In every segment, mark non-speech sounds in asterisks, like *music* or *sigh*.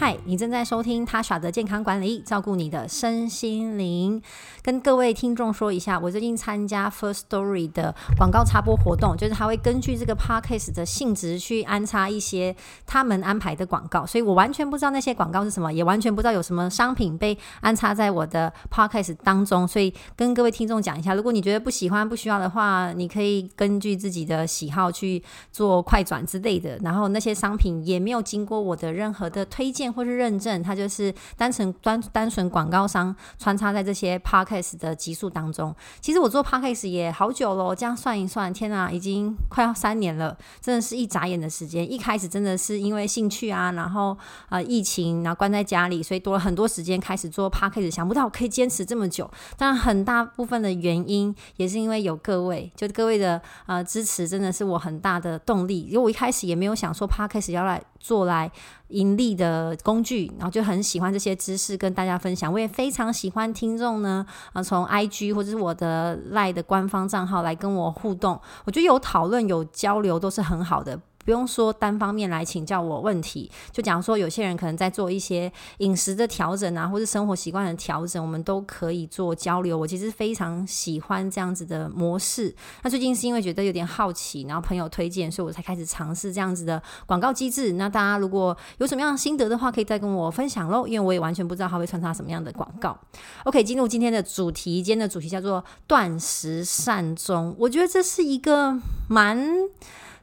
嗨，你正在收听他耍的健康管理，照顾你的身心灵。跟各位听众说一下，我最近参加 First Story 的广告插播活动，就是他会根据这个 Podcast 的性质去安插一些他们安排的广告，所以我完全不知道那些广告是什么，也完全不知道有什么商品被安插在我的 Podcast 当中，所以跟各位听众讲一下，如果你觉得不喜欢、不需要的话，你可以根据自己的喜好去做快转之类的。然后那些商品也没有经过我的任何的推荐或是认证，它就是单纯单单纯广告商穿插在这些 podcast 的集数当中，其实我做 Podcast 也好久了，这样算一算，天啊，已经快要三年了，真的是一眨眼的时间。一开始真的是因为兴趣啊，然后呃疫情，然后关在家里，所以多了很多时间开始做 Podcast，想不到可以坚持这么久。但很大部分的原因也是因为有各位，就各位的呃支持，真的是我很大的动力。因为我一开始也没有想说 Podcast 要来做来盈利的工具，然后就很喜欢这些知识跟大家分享。我也非常喜欢听众呢，啊，从 IG 或者是我的 Lie 的官方账号来跟我互动，我觉得有讨论有交流都是很好的。不用说单方面来请教我问题，就假如说有些人可能在做一些饮食的调整啊，或是生活习惯的调整，我们都可以做交流。我其实非常喜欢这样子的模式。那最近是因为觉得有点好奇，然后朋友推荐，所以我才开始尝试这样子的广告机制。那大家如果有什么样的心得的话，可以再跟我分享喽，因为我也完全不知道它会穿插什么样的广告。OK，进入今天的主题，今天的主题叫做断食善终。我觉得这是一个蛮。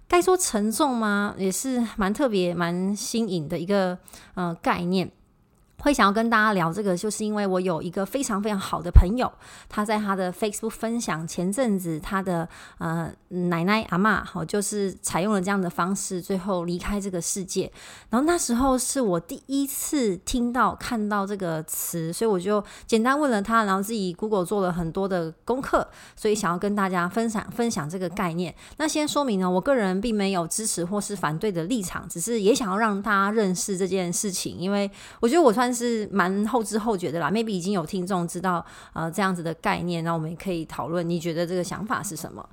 该说沉重吗？也是蛮特别、蛮新颖的一个呃概念。会想要跟大家聊这个，就是因为我有一个非常非常好的朋友，他在他的 Facebook 分享前阵子他的呃奶奶阿嬷，好，就是采用了这样的方式，最后离开这个世界。然后那时候是我第一次听到看到这个词，所以我就简单问了他，然后自己 Google 做了很多的功课，所以想要跟大家分享分享这个概念。那先说明呢，我个人并没有支持或是反对的立场，只是也想要让大家认识这件事情，因为我觉得我算。但是蛮后知后觉的啦，maybe 已经有听众知道呃这样子的概念，那我们也可以讨论，你觉得这个想法是什么？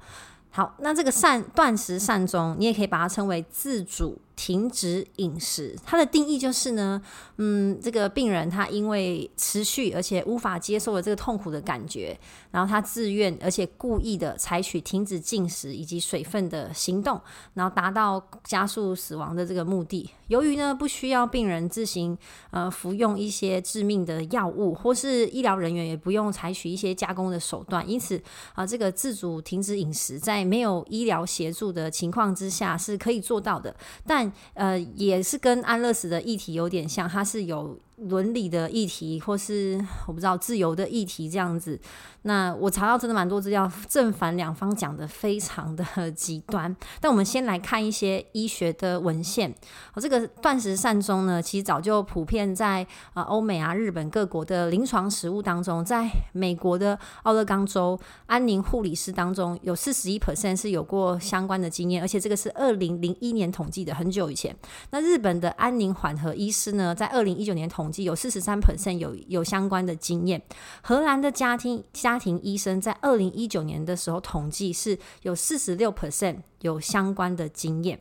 好，那这个善断食善终，你也可以把它称为自主停止饮食，它的定义就是呢，嗯，这个病人他因为持续而且无法接受了这个痛苦的感觉，然后他自愿而且故意的采取停止进食以及水分的行动，然后达到加速死亡的这个目的。由于呢不需要病人自行呃服用一些致命的药物，或是医疗人员也不用采取一些加工的手段，因此啊、这个自主停止饮食在没有医疗协助的情况之下是可以做到的，但呃，也是跟安乐死的议题有点像，它是有。伦理的议题，或是我不知道自由的议题这样子，那我查到真的蛮多资料，正反两方讲的非常的 *laughs* 极端。但我们先来看一些医学的文献。我这个断食善终呢，其实早就普遍在啊欧美啊日本各国的临床实务当中，在美国的奥勒冈州安宁护理师当中，有四十一 percent 是有过相关的经验，而且这个是二零零一年统计的，很久以前。那日本的安宁缓和医师呢，在二零一九年统计有四十三 percent 有有相关的经验。荷兰的家庭家庭医生在二零一九年的时候统计是有四十六 percent 有相关的经验。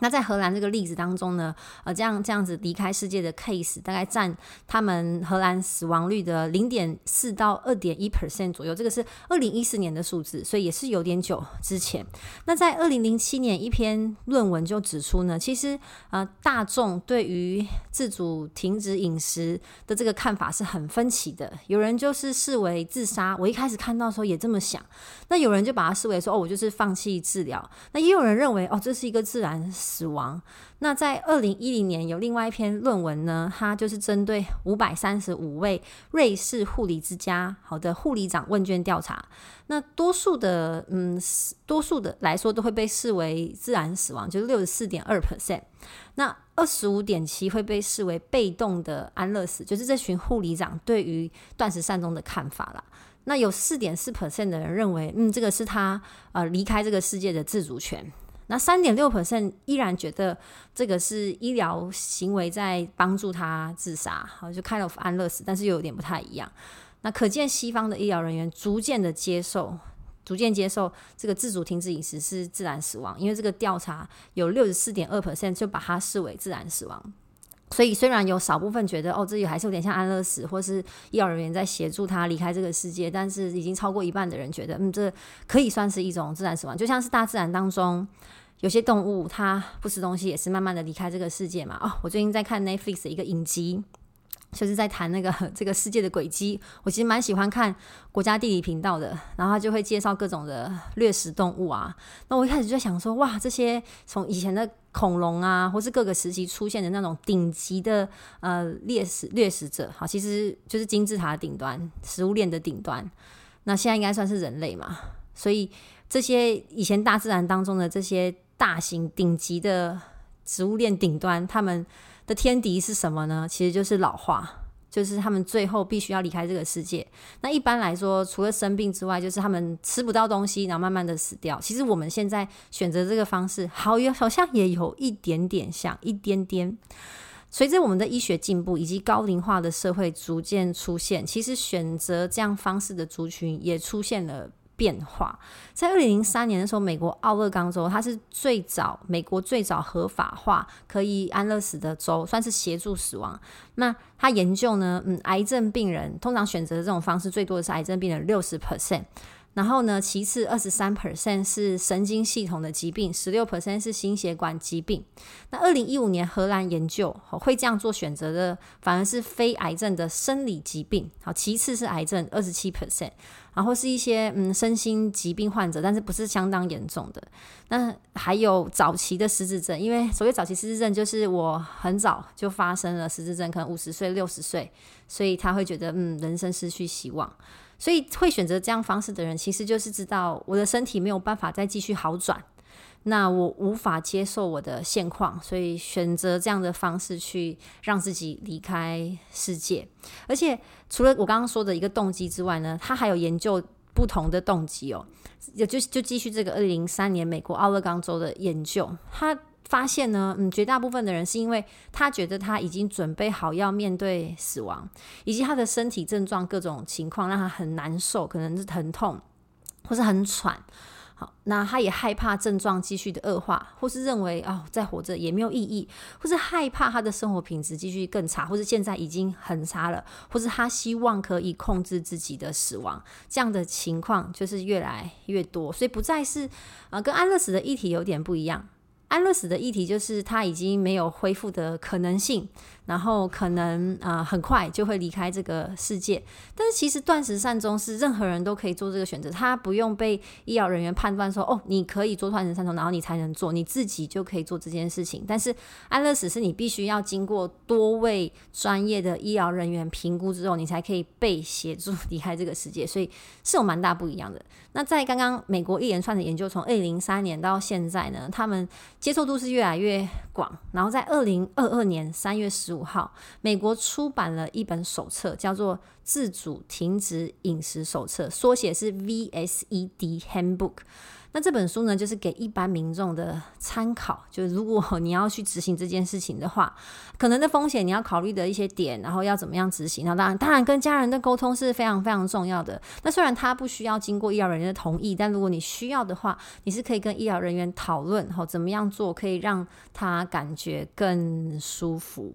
那在荷兰这个例子当中呢，呃，这样这样子离开世界的 case 大概占他们荷兰死亡率的零点四到二点一 percent 左右，这个是二零一四年的数字，所以也是有点久之前。那在二零零七年一篇论文就指出呢，其实呃大众对于自主停止饮食的这个看法是很分歧的，有人就是视为自杀，我一开始看到的时候也这么想，那有人就把它视为说哦，我就是放弃治疗，那也有人认为哦，这是一个自然。死亡。那在二零一零年有另外一篇论文呢，它就是针对五百三十五位瑞士护理之家好的护理长问卷调查。那多数的嗯，多数的来说都会被视为自然死亡，就是六十四点二 percent。那二十五点七会被视为被动的安乐死，就是这群护理长对于断食善终的看法啦。那有四点四 percent 的人认为，嗯，这个是他呃离开这个世界的自主权。那三点六 percent 依然觉得这个是医疗行为在帮助他自杀，好，就 kind of 安乐死，但是又有点不太一样。那可见西方的医疗人员逐渐的接受，逐渐接受这个自主停止饮食是自然死亡，因为这个调查有六十四点二 percent 就把它视为自然死亡。所以，虽然有少部分觉得哦，这里还是有点像安乐死，或是医疗人员在协助他离开这个世界，但是已经超过一半的人觉得，嗯，这可以算是一种自然死亡，就像是大自然当中有些动物它不吃东西，也是慢慢的离开这个世界嘛。哦，我最近在看 Netflix 的一个影集。就是在谈那个 *laughs* 这个世界的轨迹，我其实蛮喜欢看国家地理频道的，然后他就会介绍各种的掠食动物啊。那我一开始就想说，哇，这些从以前的恐龙啊，或是各个时期出现的那种顶级的呃猎食掠食者，好，其实就是金字塔顶端，食物链的顶端。那现在应该算是人类嘛，所以这些以前大自然当中的这些大型顶级的食物链顶端，他们。的天敌是什么呢？其实就是老化，就是他们最后必须要离开这个世界。那一般来说，除了生病之外，就是他们吃不到东西，然后慢慢的死掉。其实我们现在选择这个方式，好有好像也有一点点像，一点点。随着我们的医学进步以及高龄化的社会逐渐出现，其实选择这样方式的族群也出现了。变化，在二零零三年的时候，美国奥勒冈州，它是最早美国最早合法化可以安乐死的州，算是协助死亡。那他研究呢，嗯，癌症病人通常选择这种方式最多的是癌症病人六十 percent。然后呢，其次二十三 percent 是神经系统的疾病，十六 percent 是心血管疾病。那二零一五年荷兰研究会这样做选择的，反而是非癌症的生理疾病。好，其次是癌症二十七 percent，然后是一些嗯身心疾病患者，但是不是相当严重的。那还有早期的失智症，因为所谓早期失智症，就是我很早就发生了失智症，可能五十岁、六十岁，所以他会觉得嗯人生失去希望。所以会选择这样方式的人，其实就是知道我的身体没有办法再继续好转，那我无法接受我的现况，所以选择这样的方式去让自己离开世界。而且除了我刚刚说的一个动机之外呢，他还有研究不同的动机哦，也就就继续这个二零零三年美国奥勒冈州的研究，他。发现呢，嗯，绝大部分的人是因为他觉得他已经准备好要面对死亡，以及他的身体症状各种情况让他很难受，可能是疼痛或是很喘。好，那他也害怕症状继续的恶化，或是认为哦，再活着也没有意义，或是害怕他的生活品质继续更差，或是现在已经很差了，或是他希望可以控制自己的死亡，这样的情况就是越来越多，所以不再是呃，跟安乐死的议题有点不一样。安乐死的议题就是他已经没有恢复的可能性。然后可能啊、呃，很快就会离开这个世界。但是其实断食善终是任何人都可以做这个选择，他不用被医疗人员判断说哦，你可以做断食善终，然后你才能做，你自己就可以做这件事情。但是安乐死是你必须要经过多位专业的医疗人员评估之后，你才可以被协助离开这个世界，所以是有蛮大不一样的。那在刚刚美国一连串的研究，从二零零三年到现在呢，他们接受度是越来越广。然后在二零二二年三月十五。五号，美国出版了一本手册，叫做《自主停止饮食手册》，缩写是 VSED Handbook。那这本书呢，就是给一般民众的参考。就是如果你要去执行这件事情的话，可能的风险你要考虑的一些点，然后要怎么样执行。那当然，当然跟家人的沟通是非常非常重要的。那虽然他不需要经过医疗人员的同意，但如果你需要的话，你是可以跟医疗人员讨论，好，怎么样做可以让他感觉更舒服。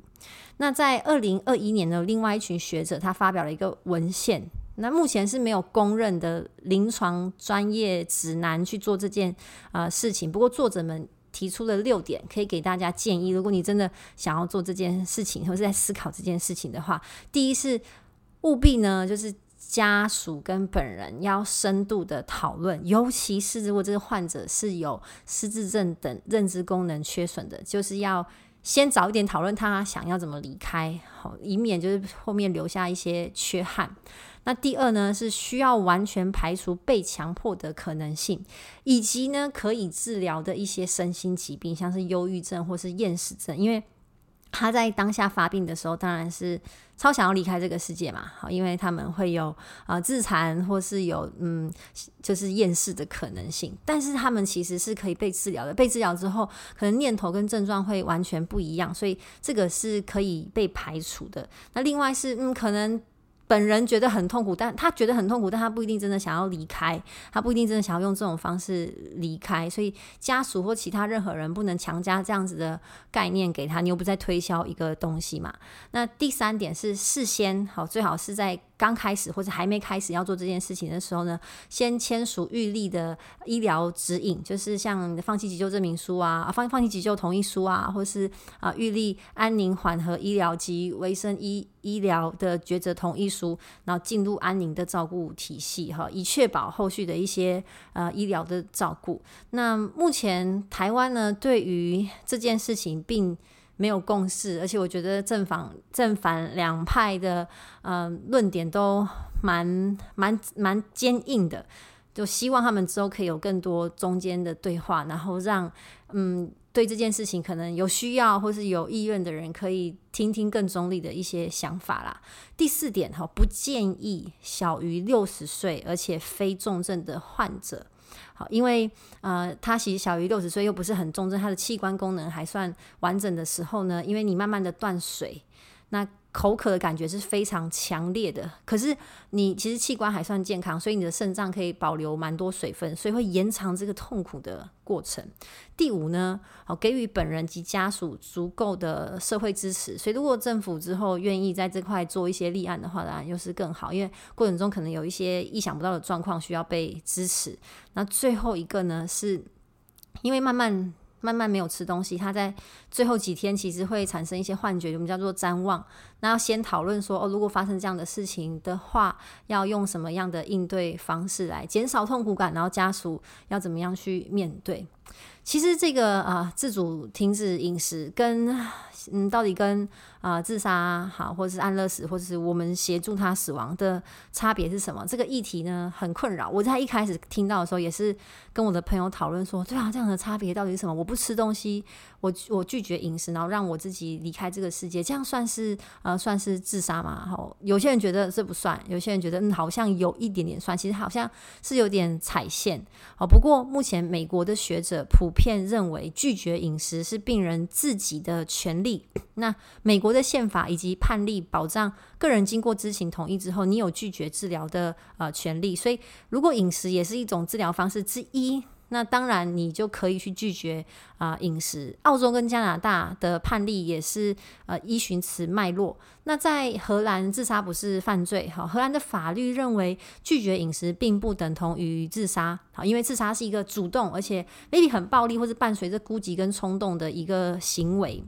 那在二零二一年呢，另外一群学者他发表了一个文献。那目前是没有公认的临床专业指南去做这件呃事情。不过作者们提出了六点，可以给大家建议。如果你真的想要做这件事情，或是在思考这件事情的话，第一是务必呢，就是家属跟本人要深度的讨论，尤其是如果这个患者是有失智症等认知功能缺损的，就是要先早一点讨论他想要怎么离开，好，以免就是后面留下一些缺憾。那第二呢，是需要完全排除被强迫的可能性，以及呢可以治疗的一些身心疾病，像是忧郁症或是厌食症，因为他在当下发病的时候，当然是超想要离开这个世界嘛，好，因为他们会有啊、自残或是有嗯就是厌世的可能性，但是他们其实是可以被治疗的，被治疗之后，可能念头跟症状会完全不一样，所以这个是可以被排除的。那另外是嗯可能。本人觉得很痛苦，但他觉得很痛苦，但他不一定真的想要离开，他不一定真的想要用这种方式离开，所以家属或其他任何人不能强加这样子的概念给他，你又不在推销一个东西嘛。那第三点是事先好，最好是在。刚开始或者还没开始要做这件事情的时候呢，先签署预立的医疗指引，就是像放弃急救证明书啊，放放弃急救同意书啊，或是啊预立安宁缓和医疗及维生医医疗的抉择同意书，然后进入安宁的照顾体系哈，以确保后续的一些呃医疗的照顾。那目前台湾呢，对于这件事情并没有共识，而且我觉得正反正反两派的嗯、呃、论点都蛮蛮蛮坚硬的，就希望他们之后可以有更多中间的对话，然后让嗯对这件事情可能有需要或是有意愿的人可以听听更中立的一些想法啦。第四点哈，不建议小于六十岁而且非重症的患者。好，因为呃，他其实小于六十岁，又不是很重症，他的器官功能还算完整的时候呢，因为你慢慢的断水，那。口渴的感觉是非常强烈的，可是你其实器官还算健康，所以你的肾脏可以保留蛮多水分，所以会延长这个痛苦的过程。第五呢，好，给予本人及家属足够的社会支持，所以如果政府之后愿意在这块做一些立案的话，当然又是更好，因为过程中可能有一些意想不到的状况需要被支持。那最后一个呢，是因为慢慢。慢慢没有吃东西，他在最后几天其实会产生一些幻觉，我们叫做瞻望。那要先讨论说，哦，如果发生这样的事情的话，要用什么样的应对方式来减少痛苦感，然后家属要怎么样去面对。其实这个啊、呃，自主停止饮食跟嗯，到底跟啊、自杀好，或者是安乐死，或者是我们协助他死亡的差别是什么？这个议题呢，很困扰。我在一开始听到的时候，也是跟我的朋友讨论说，对啊，这样的差别到底是什么？我不吃东西，我我拒绝饮食，然后让我自己离开这个世界，这样算是呃算是自杀吗？好，有些人觉得这不算，有些人觉得嗯好像有一点点算，其实好像是有点踩线。好，不过目前美国的学者普遍认为，拒绝饮食是病人自己的权利。那美国的宪法以及判例保障个人经过知情同意之后，你有拒绝治疗的呃权利。所以，如果饮食也是一种治疗方式之一，那当然你就可以去拒绝啊、饮食。澳洲跟加拿大的判例也是呃依循此脉络。那在荷兰，自杀不是犯罪。好，荷兰的法律认为拒绝饮食并不等同于自杀。好，因为自杀是一个主动而且 maybe 很暴力或是伴随着孤寂跟冲动的一个行为。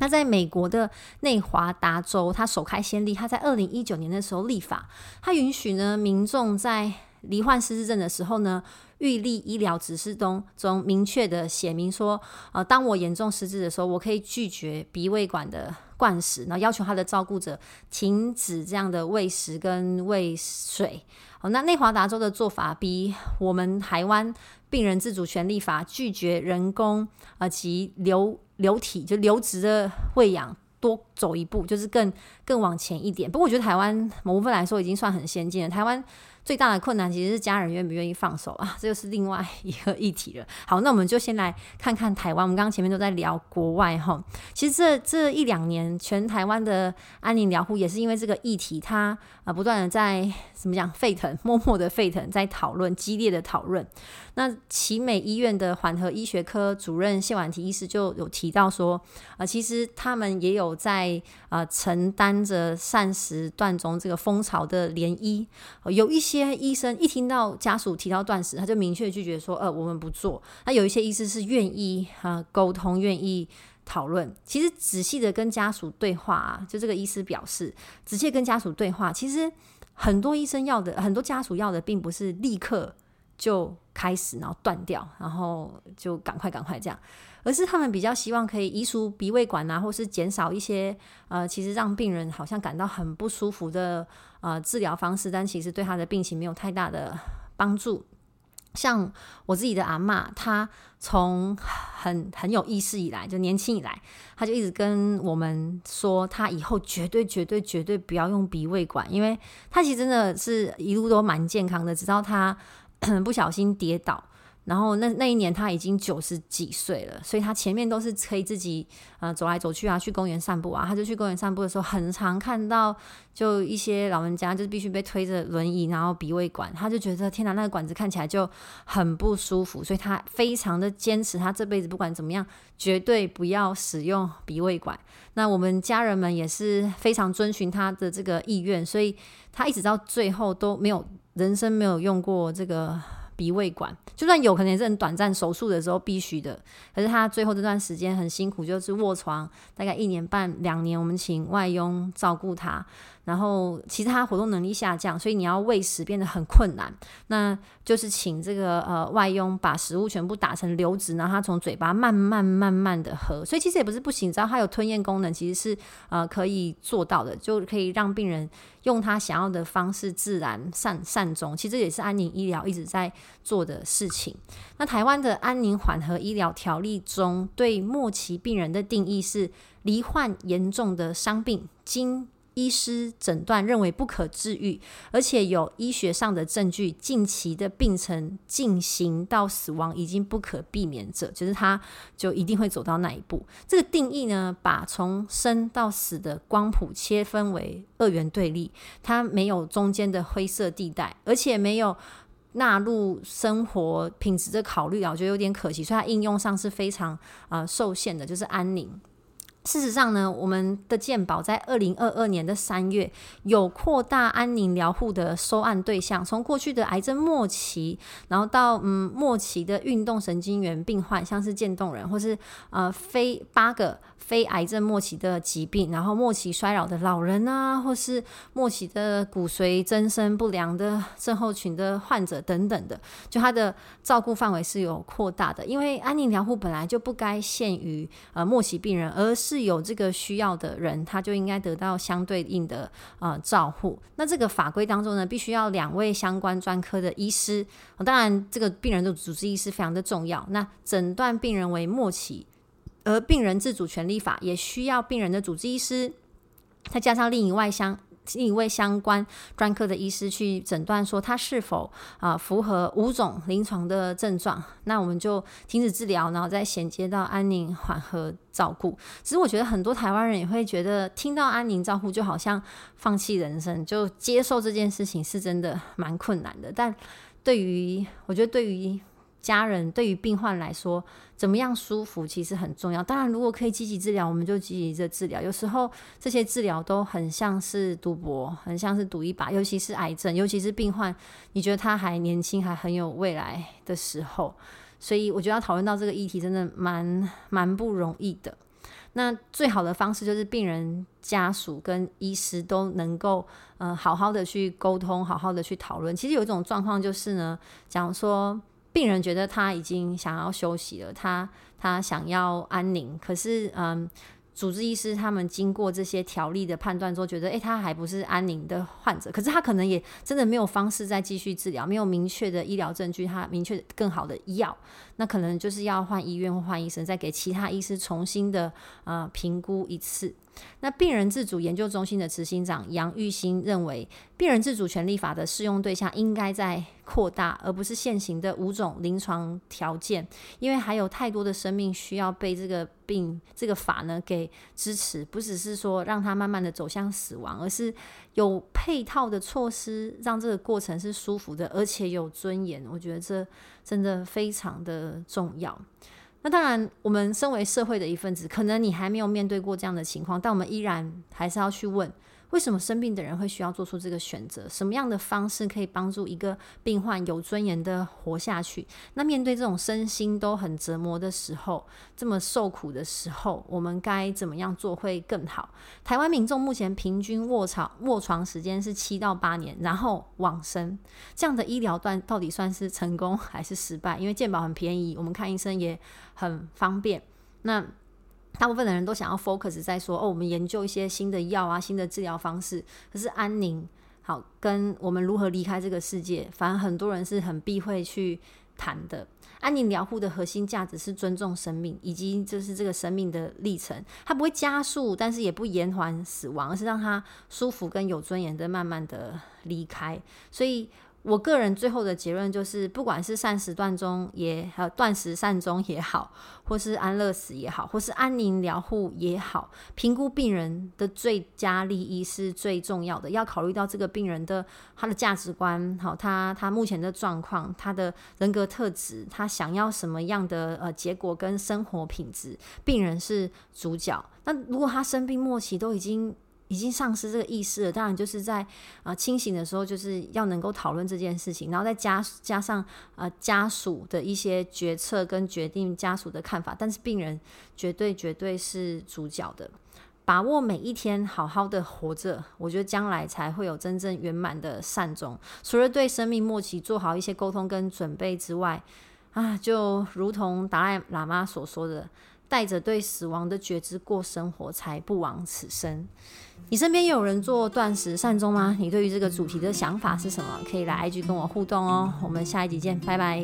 那在美国的内华达州，他首开先例，他在二零一九年的时候立法，他允许呢民众在罹患失智症的时候呢，预立医疗指示中中明确的写明说，呃，当我严重失智的时候，我可以拒绝鼻胃管的灌食，然后要求他的照顾者停止这样的喂食跟喂水。好，那内华达州的做法比我们台湾病人自主权利法拒绝人工啊及流。流体就流质的喂养多走一步，就是更更往前一点。不过我觉得台湾某部分来说已经算很先进了。台湾。最大的困难其实是家人愿不愿意放手啊，*laughs* 这就是另外一个议题了。好，那我们就先来看看台湾。我们刚刚前面都在聊国外哈，其实这这一两年，全台湾的安宁疗护也是因为这个议题，它啊不断的在怎么讲沸腾，*laughs* 默默的沸腾，在讨论，激烈的讨论。那奇美医院的缓和医学科主任谢婉婷医师就有提到说，啊，其实他们也有在啊承担着膳食断中这个风潮的涟漪，有一些。些医生一听到家属提到断食，他就明确拒绝说：“呃，我们不做。”那有一些医师是愿意啊沟通，愿意讨论。其实仔细的跟家属对话啊，就这个医师表示，仔细跟家属对话，其实很多医生要的，很多家属要的，并不是立刻就开始，然后断掉，然后就赶快赶快这样，而是他们比较希望可以移除鼻胃管啊，或是减少一些呃，其实让病人好像感到很不舒服的呃治疗方式，但其实对他的病情没有太大的帮助。像我自己的阿嬷，她从很很有意识以来，就年轻以来，她就一直跟我们说，她以后绝对绝对绝对不要用鼻胃管，因为她其实真的是一路都蛮健康的，直到她 *clears throat* 不小心跌倒。然后那那一年他已经九十几岁了，所以他前面都是可以自己呃走来走去啊，去公园散步啊。他就去公园散步的时候，很常看到就一些老人家就是必须被推着轮椅，然后鼻胃管，他就觉得天哪，那个管子看起来就很不舒服，所以他非常的坚持，他这辈子不管怎么样，绝对不要使用鼻胃管。那我们家人们也是非常遵循他的这个意愿，所以他一直到最后都没有人生没有用过这个。鼻胃管，就算有可能也是很短暂，手术的时候必须的。可是他最后这段时间很辛苦，就是卧床大概一年半两年，我们请外佣照顾他。然后其他活动能力下降，所以你要喂食变得很困难。那就是请这个呃外佣把食物全部打成流质，然后他从嘴巴慢慢慢慢的喝。所以其实也不是不行，只要他有吞咽功能，其实是呃可以做到的，就可以让病人用他想要的方式自然善善终。其实也是安宁医疗一直在做的事情。那台湾的安宁缓和医疗条例中，对末期病人的定义是罹患严重的伤病，经医师诊断认为不可治愈，而且有医学上的证据，近期的病程进行到死亡已经不可避免者，就是他就一定会走到那一步。这个定义呢，把从生到死的光谱切分为二元对立，它没有中间的灰色地带，而且没有纳入生活品质的考虑啊，我觉得有点可惜，所以它应用上是非常啊、呃、受限的，就是安宁。事实上呢，我们的健保在二零二二年的三月有扩大安宁疗护的收案对象，从过去的癌症末期，然后到嗯末期的运动神经元病患，像是渐冻人，或是呃非八个。非癌症末期的疾病，然后末期衰老的老人啊，或是末期的骨髓增生不良的症候群的患者等等的，就他的照顾范围是有扩大的。因为安宁疗护本来就不该限于呃末期病人，而是是有这个需要的人，他就应该得到相对应的呃照护。那这个法规当中呢，必须要两位相关专科的医师，当然这个病人的主治医师非常的重要。那诊断病人为末期。而病人自主权利法也需要病人的主治医师，再加上另一外相一位相关专科的医师去诊断，说他是否啊符合五种临床的症状，那我们就停止治疗，然后再衔接到安宁缓和照顾。其实我觉得很多台湾人也会觉得，听到安宁照顾就好像放弃人生，就接受这件事情是真的蛮困难的。但对于我觉得对于家人对于病患来说，怎么样舒服其实很重要。当然，如果可以积极治疗，我们就积极的治疗。有时候这些治疗都很像是赌博，很像是赌一把。尤其是癌症，尤其是病患，你觉得他还年轻，还很有未来的时候。所以，我觉得要讨论到这个议题，真的蛮蛮不容易的。那最好的方式就是病人家属跟医师都能够嗯、好好的去沟通，好好的去讨论。其实有一种状况就是呢，假如说。病人觉得他已经想要休息了，他他想要安宁，可是嗯，主治医师他们经过这些条例的判断之后，觉得诶，他还不是安宁的患者，可是他可能也真的没有方式再继续治疗，没有明确的医疗证据，他明确更好的药，那可能就是要换医院或换医生，再给其他医师重新的呃评估一次。那病人自主研究中心的执行长杨玉兴认为，病人自主权利法的适用对象应该在扩大，而不是现行的五种临床条件，因为还有太多的生命需要被这个病这个法呢给支持，不只是说让他慢慢的走向死亡，而是有配套的措施，让这个过程是舒服的，而且有尊严。我觉得这真的非常的重要。那当然，我们身为社会的一份子，可能你还没有面对过这样的情况，但我们依然还是要去问：为什么生病的人会需要做出这个选择？什么样的方式可以帮助一个病患有尊严的活下去？那面对这种身心都很折磨的时候，这么受苦的时候，我们该怎么样做会更好？台湾民众目前平均卧床卧床时间是七到八年，然后往生，这样的医疗段到底算是成功还是失败？因为健保很便宜，我们看医生也很方便。那大部分的人都想要 focus 在说哦，我们研究一些新的药啊，新的治疗方式。可是安宁好，跟我们如何离开这个世界，反而很多人是很避讳去谈的。安宁疗护的核心价值是尊重生命，以及就是这个生命的历程，它不会加速，但是也不延缓死亡，而是让它舒服跟有尊严的慢慢的离开。所以。我个人最后的结论就是，不管是善始断终也好，断时善终也好，或是安乐死也好，或是安宁疗护也好，评估病人的最佳利益是最重要的。要考虑到这个病人的他的价值观，好，他他目前的状况，他的人格特质，他想要什么样的呃结果跟生活品质，病人是主角。那如果他生病末期都已经已经丧失这个意识了，当然就是在啊、清醒的时候，就是要能够讨论这件事情，然后再加加上呃家属的一些决策跟决定，家属的看法，但是病人绝对绝对是主角的，把握每一天，好好的活着，我觉得将来才会有真正圆满的善终。除了对生命末期做好一些沟通跟准备之外，啊，就如同达赖喇嘛所说的。带着对死亡的觉知过生活，才不枉此生。你身边有人做断食善终吗？你对于这个主题的想法是什么？可以来 IG 跟我互动哦。我们下一集见，拜拜。